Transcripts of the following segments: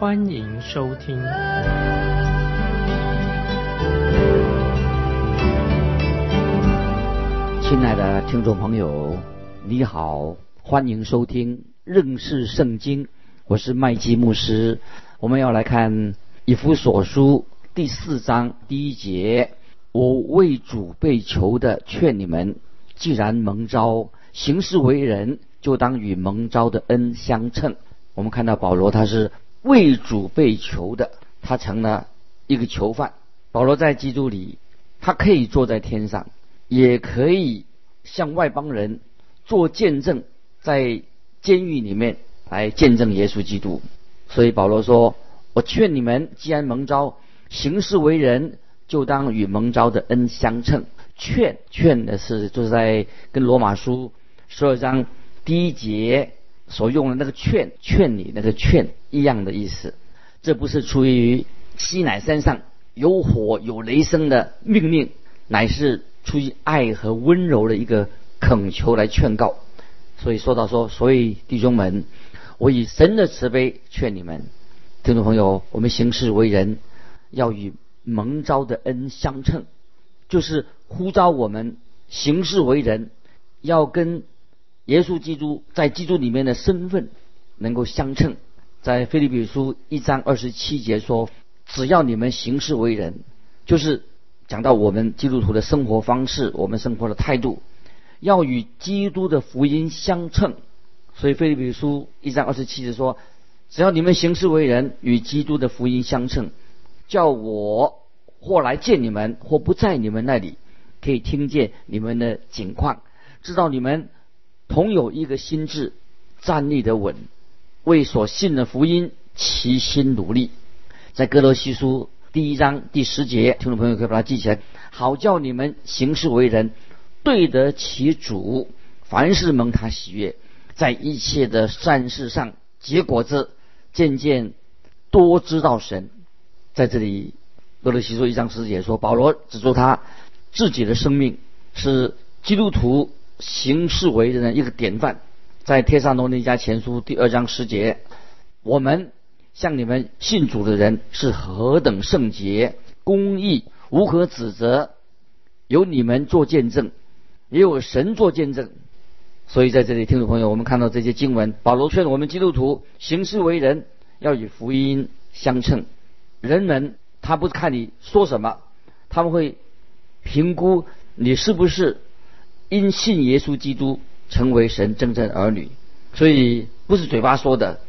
欢迎收听。亲爱的听众朋友，你好，欢迎收听认识圣经。我是麦基牧师，我们要来看以弗所书第四章第一节。我为主被囚的，劝你们，既然蒙召行事为人，就当与蒙召的恩相称。我们看到保罗他是为主被囚的，他成了一个囚犯。保罗在基督里，他可以坐在天上，也可以向外邦人做见证，在监狱里面来见证耶稣基督。所以保罗说：“我劝你们，既然蒙召行事为人。”就当与蒙召的恩相称。劝劝的是，就是在跟罗马书十二章第一节所用的那个劝劝你那个劝一样的意思。这不是出于西乃山上有火有雷声的命令，乃是出于爱和温柔的一个恳求来劝告。所以说到说，所以弟兄们，我以神的慈悲劝你们，听众朋友，我们行事为人要与。蒙召的恩相称，就是呼召我们行事为人，要跟耶稣基督在基督里面的身份能够相称。在腓立比书一章二十七节说：“只要你们行事为人，就是讲到我们基督徒的生活方式，我们生活的态度，要与基督的福音相称。”所以腓立比书一章二十七节说：“只要你们行事为人，与基督的福音相称。”叫我或来见你们，或不在你们那里，可以听见你们的景况，知道你们同有一个心智，站立的稳，为所信的福音齐心努力。在哥罗西书第一章第十节，听众朋友可以把它记起来，好叫你们行事为人对得起主，凡事蒙他喜悦，在一切的善事上结果子，渐渐多知道神。在这里，哥罗西书一章十节说，保罗指出他自己的生命是基督徒行事为人的一个典范。在天上罗尼家前书第二章十节，我们向你们信主的人是何等圣洁、公义、无可指责，有你们做见证，也有神做见证。所以在这里，听众朋友，我们看到这些经文，保罗劝我们基督徒行事为人要与福音相称。人们他不是看你说什么，他们会评估你是不是因信耶稣基督成为神真正儿女。所以不是嘴巴说的，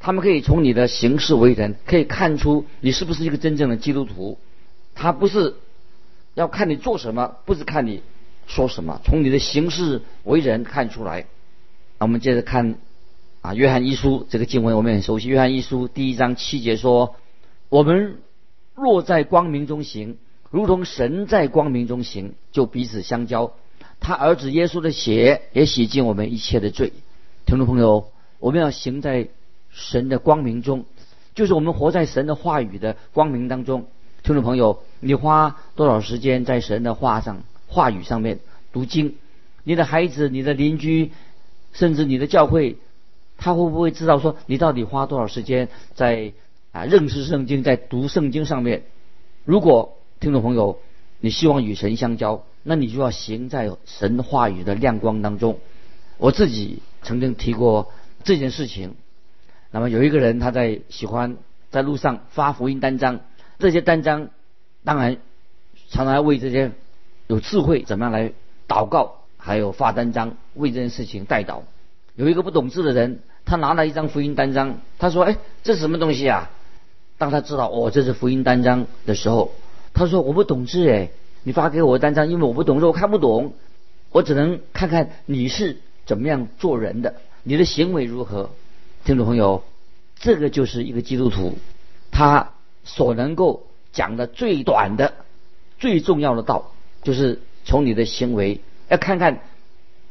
他们可以从你的行事为人可以看出你是不是一个真正的基督徒。他不是要看你做什么，不是看你说什么，从你的行事为人看出来。那我们接着看啊，约翰一书这个经文我们很熟悉。约翰一书第一章七节说。我们若在光明中行，如同神在光明中行，就彼此相交。他儿子耶稣的血也洗净我们一切的罪。听众朋友，我们要行在神的光明中，就是我们活在神的话语的光明当中。听众朋友，你花多少时间在神的话上、话语上面读经？你的孩子、你的邻居，甚至你的教会，他会不会知道说你到底花多少时间在？啊，认识圣经，在读圣经上面，如果听众朋友你希望与神相交，那你就要行在神话语的亮光当中。我自己曾经提过这件事情。那么有一个人，他在喜欢在路上发福音单张，这些单张当然常常为这些有智慧怎么样来祷告，还有发单张为这件事情代祷。有一个不懂字的人，他拿了一张福音单张，他说：“哎，这是什么东西啊？”当他知道哦这是福音单张的时候，他说我不懂字哎，你发给我单张，因为我不懂字，我看不懂，我只能看看你是怎么样做人的，你的行为如何。听众朋友，这个就是一个基督徒，他所能够讲的最短的、最重要的道，就是从你的行为要看看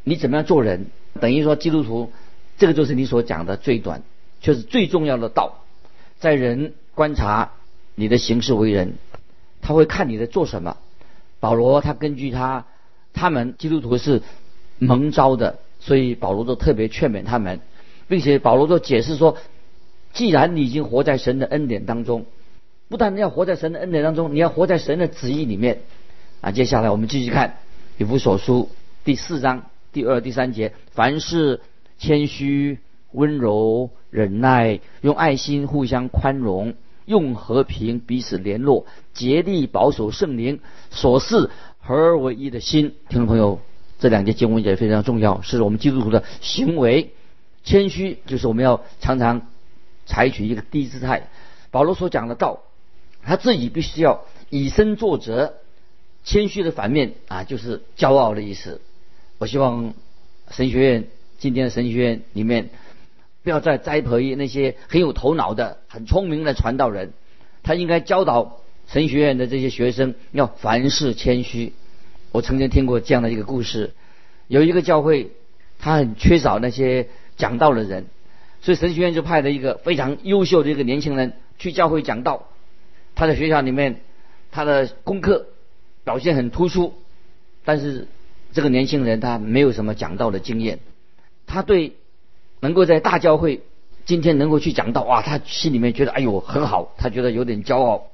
你怎么样做人。等于说，基督徒这个就是你所讲的最短，就是最重要的道，在人观察你的行事为人，他会看你在做什么。保罗他根据他他们基督徒是蒙召的，所以保罗都特别劝勉他们，并且保罗都解释说，既然你已经活在神的恩典当中。不但要活在神的恩典当中，你要活在神的旨意里面。啊，接下来我们继续看以弗所书第四章第二、第三节：凡事谦虚、温柔、忍耐，用爱心互相宽容，用和平彼此联络，竭力保守圣灵所示合而为一的心。听众朋友，这两节经文也非常重要，是我们基督徒的行为。谦虚就是我们要常常采取一个低姿态。保罗所讲的道。他自己必须要以身作则，谦虚的反面啊，就是骄傲的意思。我希望神学院今天的神学院里面，不要再栽培那些很有头脑的、很聪明的传道人。他应该教导神学院的这些学生要凡事谦虚。我曾经听过这样的一个故事：有一个教会，他很缺少那些讲道的人，所以神学院就派了一个非常优秀的一个年轻人去教会讲道。他在学校里面，他的功课表现很突出，但是这个年轻人他没有什么讲道的经验。他对能够在大教会今天能够去讲道，哇，他心里面觉得哎呦很好，他觉得有点骄傲。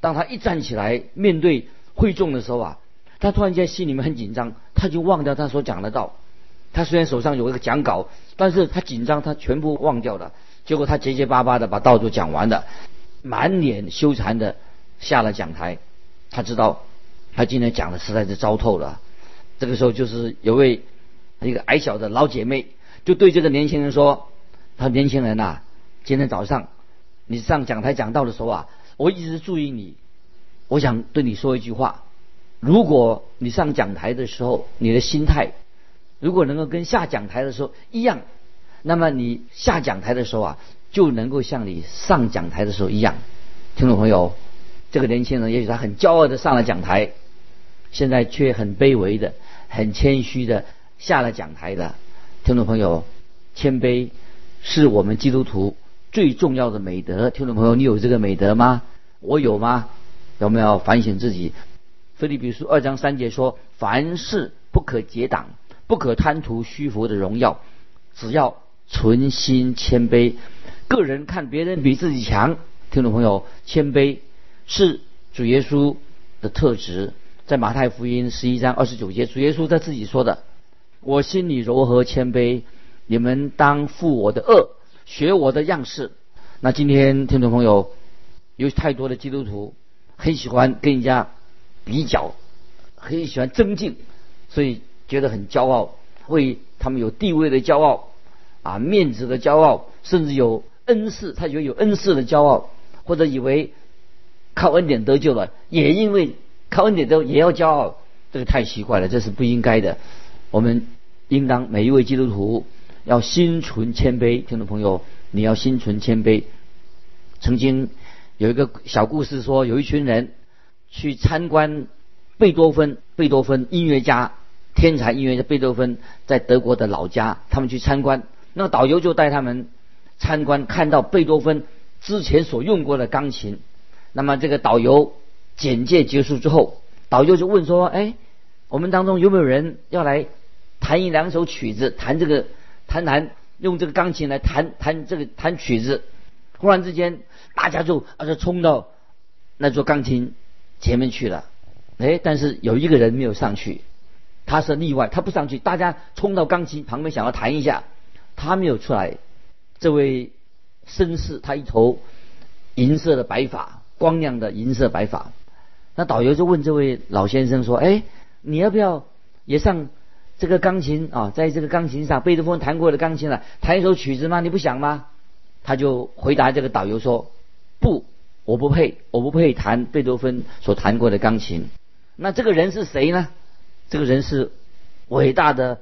当他一站起来面对会众的时候啊，他突然间心里面很紧张，他就忘掉他所讲的道。他虽然手上有一个讲稿，但是他紧张，他全部忘掉了。结果他结结巴巴的把道都讲完了。满脸羞惭的下了讲台，他知道他今天讲的实在是糟透了。这个时候，就是有位一个矮小的老姐妹就对这个年轻人说：“他年轻人呐，今天早上你上讲台讲道的时候啊，我一直注意你。我想对你说一句话：如果你上讲台的时候，你的心态如果能够跟下讲台的时候一样，那么你下讲台的时候啊。”就能够像你上讲台的时候一样，听众朋友，这个年轻人也许他很骄傲的上了讲台，现在却很卑微的、很谦虚的下了讲台的。听众朋友，谦卑是我们基督徒最重要的美德。听众朋友，你有这个美德吗？我有吗？有没有反省自己？菲利比书二章三节说：凡事不可结党，不可贪图虚浮的荣耀，只要存心谦卑。个人看别人比自己强，听众朋友，谦卑是主耶稣的特质。在马太福音十一章二十九节，主耶稣他自己说的：“我心里柔和谦卑，你们当负我的恶，学我的样式。”那今天听众朋友有太多的基督徒很喜欢跟人家比较，很喜欢增进，所以觉得很骄傲，为他们有地位的骄傲啊，面子的骄傲，甚至有。恩赐，他觉得有恩赐的骄傲，或者以为靠恩典得救了，也因为靠恩典得也要骄傲，这个太奇怪了，这是不应该的。我们应当每一位基督徒要心存谦卑。听众朋友，你要心存谦卑。曾经有一个小故事说，有一群人去参观贝多芬，贝多芬音乐家，天才音乐家贝多芬在德国的老家，他们去参观，那个导游就带他们。参观看到贝多芬之前所用过的钢琴，那么这个导游简介结束之后，导游就问说：“哎，我们当中有没有人要来弹一两首曲子？弹这个弹弹用这个钢琴来弹弹这个弹曲子？”忽然之间，大家就啊就冲到那座钢琴前面去了。哎，但是有一个人没有上去，他是例外，他不上去。大家冲到钢琴旁边想要弹一下，他没有出来。这位绅士，他一头银色的白发，光亮的银色白发。那导游就问这位老先生说：“哎，你要不要也上这个钢琴啊？在这个钢琴上，贝多芬弹过的钢琴了，弹一首曲子吗？你不想吗？”他就回答这个导游说：“不，我不配，我不配弹贝多芬所弹过的钢琴。”那这个人是谁呢？这个人是伟大的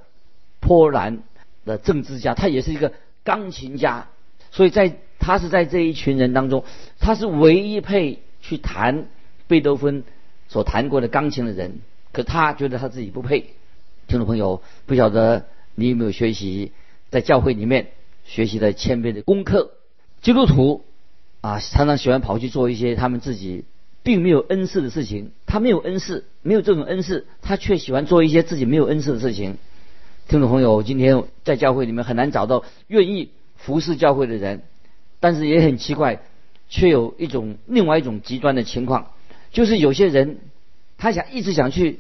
波兰的政治家，他也是一个。钢琴家，所以在他是在这一群人当中，他是唯一配去弹贝多芬所弹过的钢琴的人。可他觉得他自己不配。听众朋友，不晓得你有没有学习在教会里面学习的谦卑的功课？基督徒啊，常常喜欢跑去做一些他们自己并没有恩赐的事情。他没有恩赐，没有这种恩赐，他却喜欢做一些自己没有恩赐的事情。听众朋友，今天在教会里面很难找到愿意服侍教会的人，但是也很奇怪，却有一种另外一种极端的情况，就是有些人。他想一直想去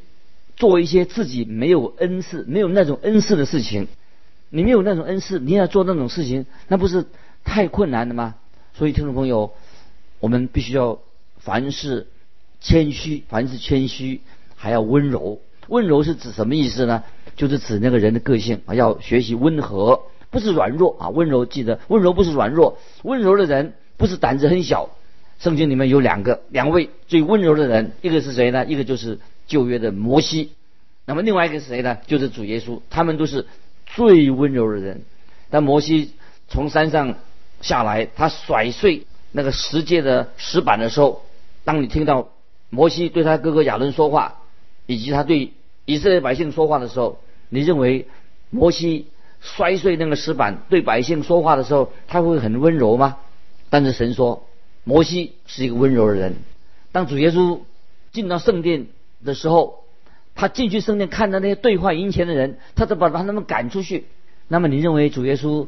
做一些自己没有恩赐、没有那种恩赐的事情。你没有那种恩赐，你要做那种事情，那不是太困难了吗？所以，听众朋友，我们必须要凡事谦虚，凡事谦虚，还要温柔。温柔是指什么意思呢？就是指那个人的个性啊，要学习温和，不是软弱啊。温柔，记得温柔不是软弱，温柔的人不是胆子很小。圣经里面有两个两位最温柔的人，一个是谁呢？一个就是旧约的摩西，那么另外一个是谁呢？就是主耶稣。他们都是最温柔的人。但摩西从山上下来，他甩碎那个十诫的石板的时候，当你听到摩西对他哥哥亚伦说话，以及他对以色列百姓说话的时候，你认为摩西摔碎那个石板对百姓说话的时候，他会很温柔吗？但是神说。摩西是一个温柔的人。当主耶稣进到圣殿的时候，他进去圣殿看到那些兑换银钱的人，他就把把他们赶出去。那么你认为主耶稣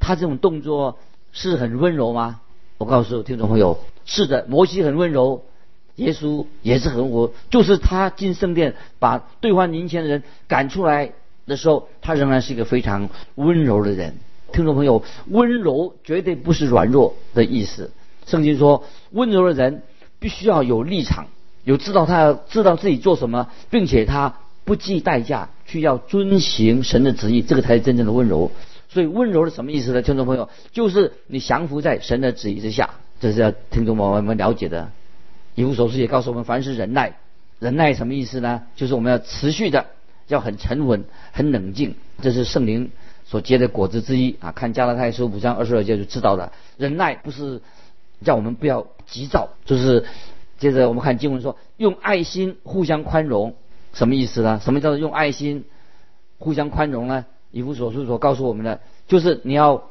他这种动作是很温柔吗？我告诉听众朋友，是的，摩西很温柔，耶稣也是很温。就是他进圣殿把兑换银钱的人赶出来的时候，他仍然是一个非常温柔的人。听众朋友，温柔绝对不是软弱的意思。圣经说，温柔的人必须要有立场，有知道他要知道自己做什么，并且他不计代价去要遵行神的旨意，这个才是真正的温柔。所以温柔是什么意思呢？听众朋友，就是你降服在神的旨意之下，这是要听众朋友们了解的。以弗所书也告诉我们，凡是忍耐，忍耐什么意思呢？就是我们要持续的，要很沉稳、很冷静，这是圣灵所结的果子之一啊。看加拉太书五章二十二节就知道了，忍耐不是。叫我们不要急躁，就是接着我们看经文说，用爱心互相宽容，什么意思呢？什么叫做用爱心互相宽容呢？以弗所书所告诉我们的，就是你要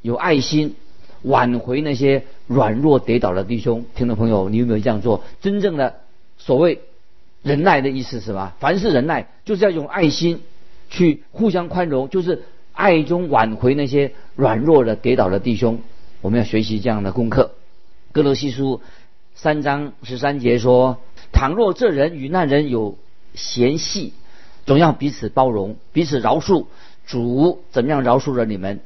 有爱心挽回那些软弱跌倒的弟兄。听众朋友，你有没有这样做？真正的所谓忍耐的意思是吧？凡是忍耐，就是要用爱心去互相宽容，就是爱中挽回那些软弱的跌倒的弟兄。我们要学习这样的功课。哥罗西书三章十三节说：“倘若这人与那人有嫌隙，总要彼此包容，彼此饶恕。主怎么样饶恕了你们，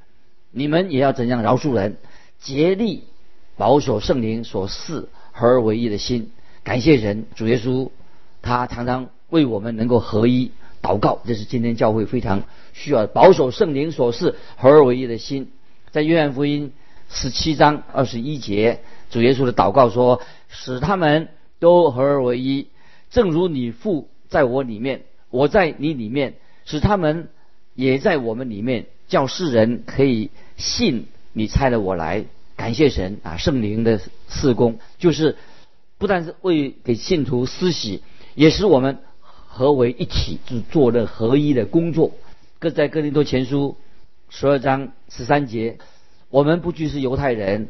你们也要怎样饶恕人。竭力保守圣灵所赐合而为一的心。感谢神，主耶稣他常常为我们能够合一祷告，这是今天教会非常需要保守圣灵所赐合而为一的心。在约翰福音十七章二十一节。”主耶稣的祷告说：“使他们都合而为一，正如你父在我里面，我在你里面，使他们也在我们里面，叫世人可以信你差了我来。感谢神啊！圣灵的四工，就是不但是为给信徒施洗，也使我们合为一体，就做了合一的工作。各在哥林多前书十二章十三节，我们不拘是犹太人。”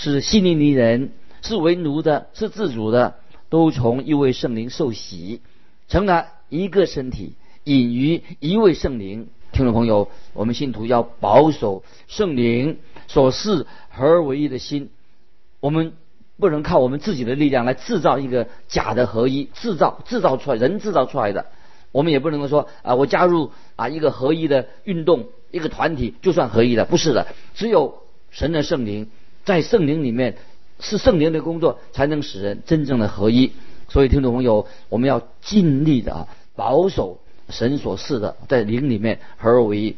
是希利尼人，是为奴的，是自主的，都从一位圣灵受洗，成了一个身体，隐于一位圣灵。听众朋友，我们信徒要保守圣灵所示合而为一的心，我们不能靠我们自己的力量来制造一个假的合一，制造制造出来人制造出来的，我们也不能够说啊，我加入啊一个合一的运动，一个团体就算合一了，不是的，只有神的圣灵。在圣灵里面，是圣灵的工作，才能使人真正的合一。所以，听众朋友，我们要尽力的啊，保守神所赐的，在灵里面合而为一。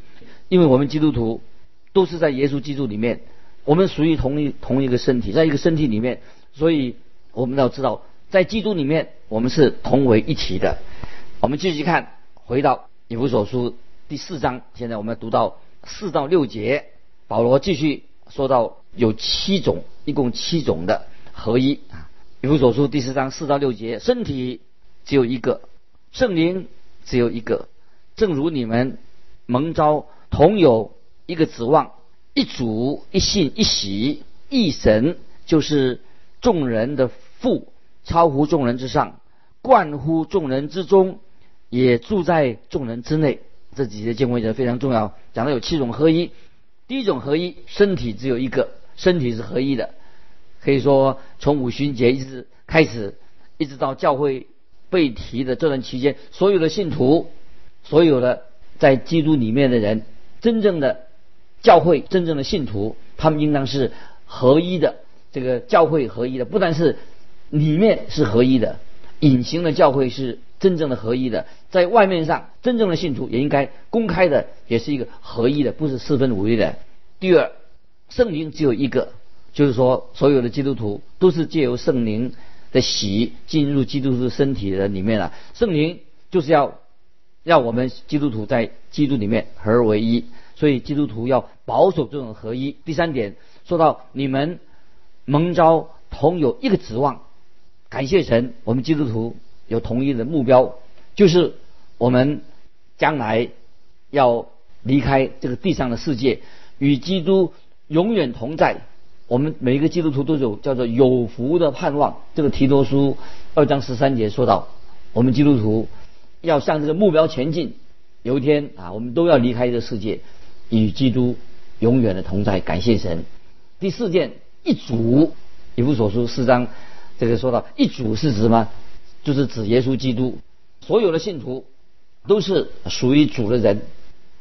因为我们基督徒都是在耶稣基督里面，我们属于同一同一个身体，在一个身体里面，所以我们要知道，在基督里面，我们是同为一体的。我们继续看，回到以弗所书第四章，现在我们读到四到六节，保罗继续。说到有七种，一共七种的合一啊。以弗所书第四章四到六节，身体只有一个，圣灵只有一个，正如你们蒙召同有一个指望，一主一信一喜一神，就是众人的父，超乎众人之上，冠乎众人之中，也住在众人之内。这几节经文也非常重要，讲到有七种合一。第一种合一，身体只有一个，身体是合一的。可以说，从五旬节一直开始，一直到教会被提的这段期间，所有的信徒，所有的在基督里面的人，真正的教会，真正的信徒，他们应当是合一的。这个教会合一的，不但是里面是合一的，隐形的教会是真正的合一的，在外面上，真正的信徒也应该公开的，也是一个合一的，不是四分五裂的。第二，圣灵只有一个。就是说，所有的基督徒都是借由圣灵的喜进入基督徒身体的里面了。圣灵就是要让我们基督徒在基督里面合而为一，所以基督徒要保守这种合一。第三点说到你们蒙召同有一个指望，感谢神，我们基督徒有同一的目标，就是我们将来要离开这个地上的世界，与基督永远同在。我们每一个基督徒都有叫做有福的盼望。这个提多书二章十三节说到，我们基督徒要向这个目标前进。有一天啊，我们都要离开这个世界，与基督永远的同在。感谢神。第四件，一组，以弗所书四章这个说到一组是指什么？就是指耶稣基督。所有的信徒都是属于主的人，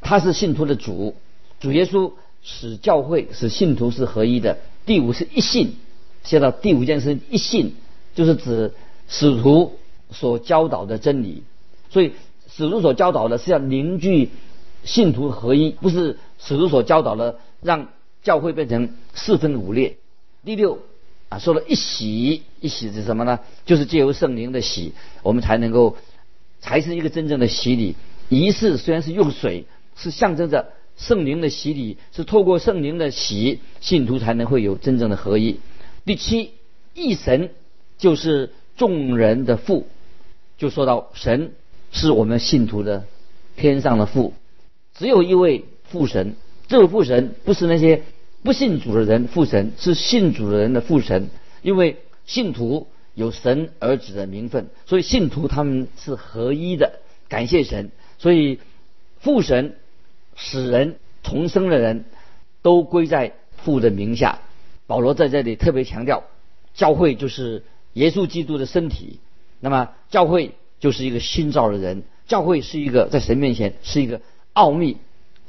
他是信徒的主，主耶稣使教会使信徒是合一的。第五是一信，写到第五件事，一信就是指使徒所教导的真理。所以使徒所教导的是要凝聚信徒合一，不是使徒所教导的让教会变成四分五裂。第六啊，说了一洗，一洗是什么呢？就是借由圣灵的洗，我们才能够才是一个真正的洗礼仪式。虽然是用水，是象征着。圣灵的洗礼是透过圣灵的洗，信徒才能会有真正的合一。第七，一神就是众人的父，就说到神是我们信徒的天上的父，只有一位父神。这位父神不是那些不信主的人父神，是信主的人的父神。因为信徒有神儿子的名分，所以信徒他们是合一的。感谢神，所以父神。使人重生的人，都归在父的名下。保罗在这里特别强调，教会就是耶稣基督的身体。那么，教会就是一个新造的人。教会是一个在神面前是一个奥秘，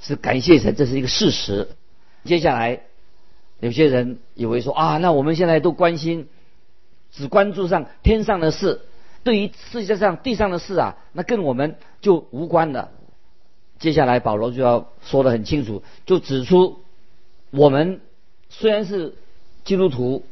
是感谢神，这是一个事实。接下来，有些人以为说啊，那我们现在都关心，只关注上天上的事，对于世界上地上的事啊，那跟我们就无关了。接下来保罗就要说得很清楚，就指出我们虽然是基督徒，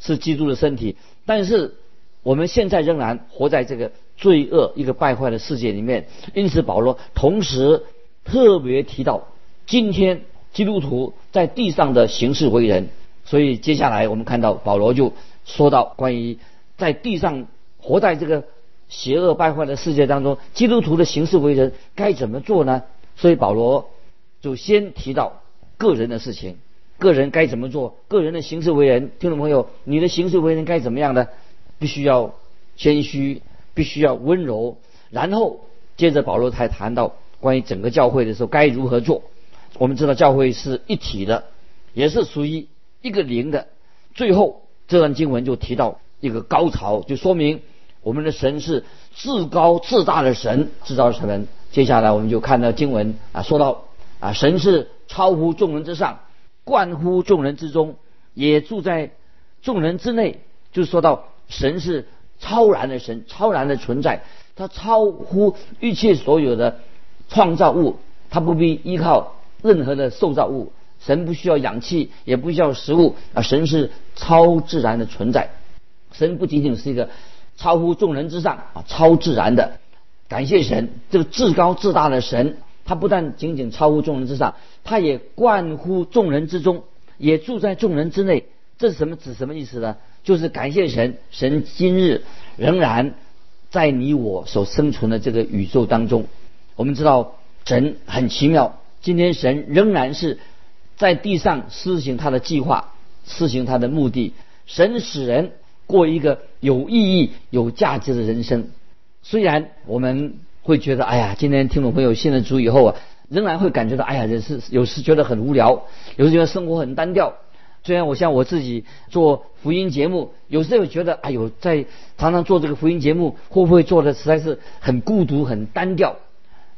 是基督的身体，但是我们现在仍然活在这个罪恶、一个败坏的世界里面。因此，保罗同时特别提到今天基督徒在地上的行事为人。所以，接下来我们看到保罗就说到关于在地上活在这个邪恶败坏的世界当中，基督徒的行事为人该怎么做呢？所以保罗就先提到个人的事情，个人该怎么做，个人的行事为人。听众朋友，你的行事为人该怎么样呢？必须要谦虚，必须要温柔。然后接着保罗才谈到关于整个教会的时候该如何做。我们知道教会是一体的，也是属于一个灵的。最后这段经文就提到一个高潮，就说明我们的神是至高至大的神，制造神。接下来我们就看到经文啊，说到啊，神是超乎众人之上，冠乎众人之中，也住在众人之内。就是说到神是超然的神，超然的存在，他超乎一切所有的创造物，他不必依靠任何的受造物，神不需要氧气，也不需要食物啊，神是超自然的存在。神不仅仅是一个超乎众人之上啊，超自然的。感谢神，这个至高至大的神，他不但仅仅超乎众人之上，他也贯乎众人之中，也住在众人之内。这是什么指什么意思呢？就是感谢神，神今日仍然在你我所生存的这个宇宙当中。我们知道神很奇妙，今天神仍然是在地上施行他的计划，施行他的目的。神使人过一个有意义、有价值的人生。虽然我们会觉得，哎呀，今天听众朋友信了主以后啊，仍然会感觉到，哎呀，人是有时觉得很无聊，有时觉得生活很单调。虽然我像我自己做福音节目，有时候觉得，哎呦，在常常做这个福音节目，会不会做的实在是很孤独、很单调？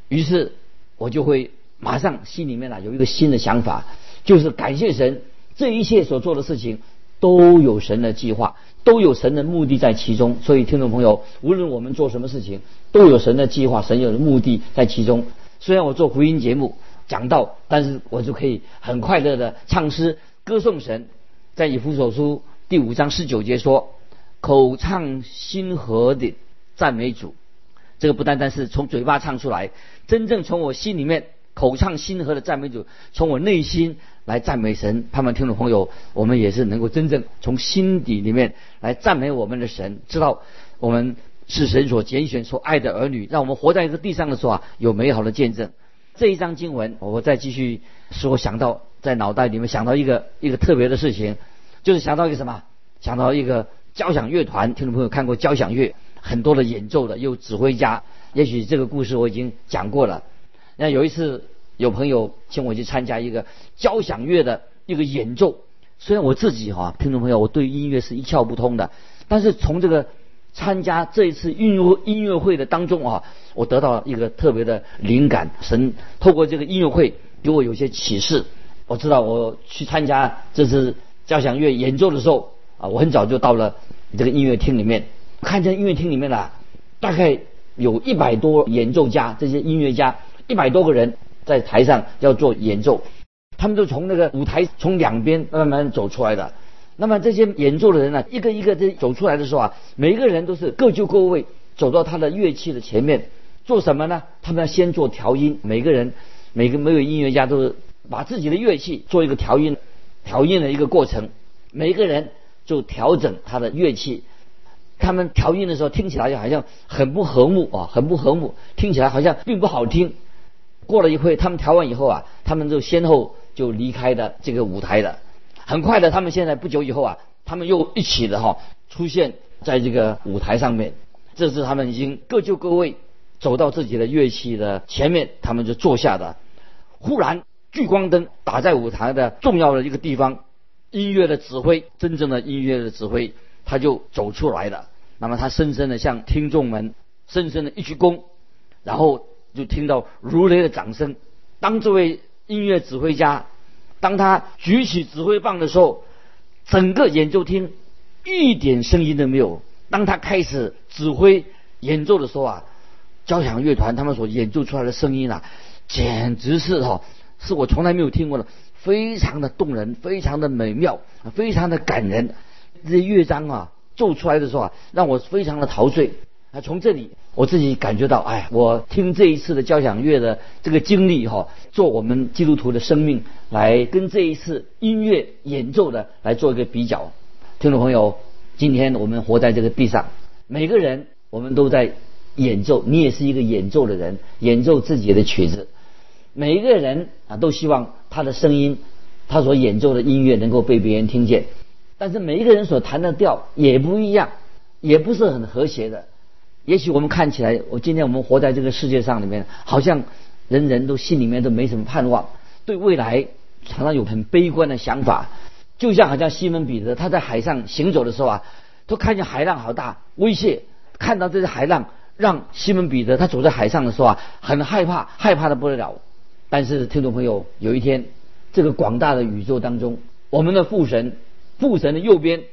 于是我就会马上心里面啊有一个新的想法，就是感谢神，这一切所做的事情都有神的计划，都有神的目的在其中。所以听众朋友，无论我们做什么事情，都有神的计划，神有的目的在其中。虽然我做福音节目讲道，但是我就可以很快乐的唱诗。歌颂神，在以弗所书第五章十九节说：“口唱心和的赞美主。”这个不单单是从嘴巴唱出来，真正从我心里面口唱心和的赞美主，从我内心来赞美神。盼望听众朋友，我们也是能够真正从心底里面来赞美我们的神，知道我们是神所拣选、所爱的儿女，让我们活在这个地上的时候啊，有美好的见证。这一章经文，我再继续说，想到。在脑袋里面想到一个一个特别的事情，就是想到一个什么？想到一个交响乐团。听众朋友看过交响乐，很多的演奏的，有指挥家。也许这个故事我已经讲过了。那有一次有朋友请我去参加一个交响乐的一个演奏，虽然我自己哈，听众朋友我对音乐是一窍不通的，但是从这个参加这一次音乐音乐会的当中啊，我得到一个特别的灵感。神透过这个音乐会给我有些启示。我知道我去参加这次交响乐演奏的时候啊，我很早就到了这个音乐厅里面，看见音乐厅里面呢，大概有一百多演奏家，这些音乐家一百多个人在台上要做演奏，他们都从那个舞台从两边慢慢走出来的。那么这些演奏的人呢，一个一个这走出来的时候啊，每一个人都是各就各位，走到他的乐器的前面，做什么呢？他们要先做调音，每个人每个每个音乐家都是。把自己的乐器做一个调音，调音的一个过程，每一个人就调整他的乐器。他们调音的时候听起来就好像很不和睦啊，很不和睦，听起来好像并不好听。过了一会，他们调完以后啊，他们就先后就离开的这个舞台了。很快的，他们现在不久以后啊，他们又一起的哈出现在这个舞台上面。这是他们已经各就各位，走到自己的乐器的前面，他们就坐下的。忽然。聚光灯打在舞台的重要的一个地方，音乐的指挥，真正的音乐的指挥，他就走出来了。那么他深深的向听众们深深的一鞠躬，然后就听到如雷的掌声。当这位音乐指挥家，当他举起指挥棒的时候，整个演奏厅一点声音都没有。当他开始指挥演奏的时候啊，交响乐团他们所演奏出来的声音啊，简直是哈。是我从来没有听过的，非常的动人，非常的美妙，非常的感人。这乐章啊，奏出来的时候啊，让我非常的陶醉。啊，从这里我自己感觉到，哎，我听这一次的交响乐的这个经历哈，做我们基督徒的生命来跟这一次音乐演奏的来做一个比较。听众朋友，今天我们活在这个地上，每个人我们都在演奏，你也是一个演奏的人，演奏自己的曲子。每一个人啊，都希望他的声音，他所演奏的音乐能够被别人听见。但是每一个人所弹的调也不一样，也不是很和谐的。也许我们看起来，我今天我们活在这个世界上里面，好像人人都心里面都没什么盼望，对未来常常有很悲观的想法。就像好像西门彼得他在海上行走的时候啊，都看见海浪好大，威胁看到这些海浪，让西门彼得他走在海上的时候啊，很害怕，害怕的不得了。但是，听众朋友，有一天，这个广大的宇宙当中，我们的父神，父神的右边，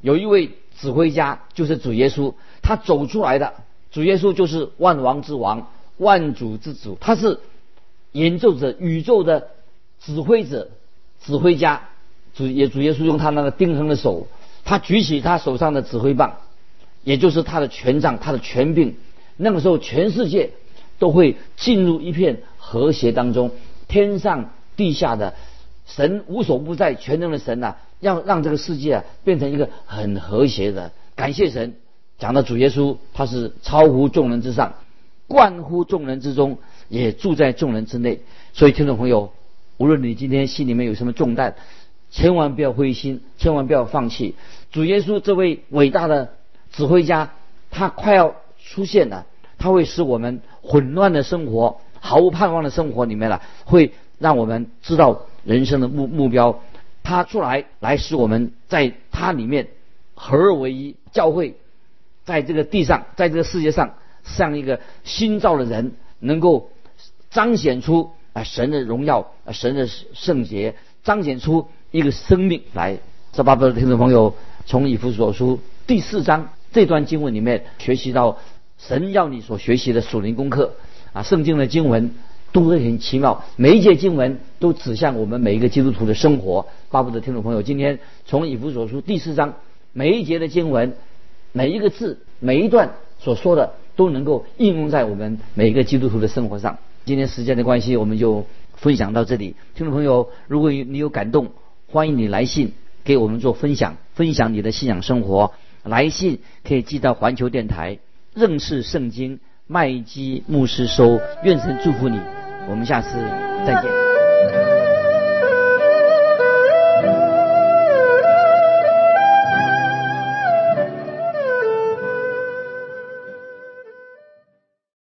有一位指挥家，就是主耶稣，他走出来的。主耶稣就是万王之王，万主之主，他是演奏者，宇宙的指挥者，指挥家。主也主耶稣用他那个钉痕的手，他举起他手上的指挥棒，也就是他的权杖，他的权柄。那个时候，全世界都会进入一片。和谐当中，天上地下的神无所不在、全能的神呐，要让这个世界啊变成一个很和谐的。感谢神，讲到主耶稣，他是超乎众人之上，冠乎众人之中，也住在众人之内。所以，听众朋友，无论你今天心里面有什么重担，千万不要灰心，千万不要放弃。主耶稣这位伟大的指挥家，他快要出现了，他会使我们混乱的生活、毫无盼望的生活里面了，会让我们知道人生的目目标。他出来，来使我们在他里面合而为一。教会在这个地上，在这个世界上，像一个新造的人，能够彰显出啊神的荣耀，啊神的圣洁，彰显出一个生命来。这巴不的听众朋友，从以弗所书第四章这段经文里面学习到神要你所学习的属灵功课啊，圣经的经文都很奇妙，每一节经文都指向我们每一个基督徒的生活。巴不得听众朋友，今天从以弗所书第四章。每一节的经文，每一个字，每一段所说的，都能够应用在我们每一个基督徒的生活上。今天时间的关系，我们就分享到这里。听众朋友，如果你有感动，欢迎你来信给我们做分享，分享你的信仰生活。来信可以寄到环球电台认识圣经麦基牧师收。愿神祝福你，我们下次再见。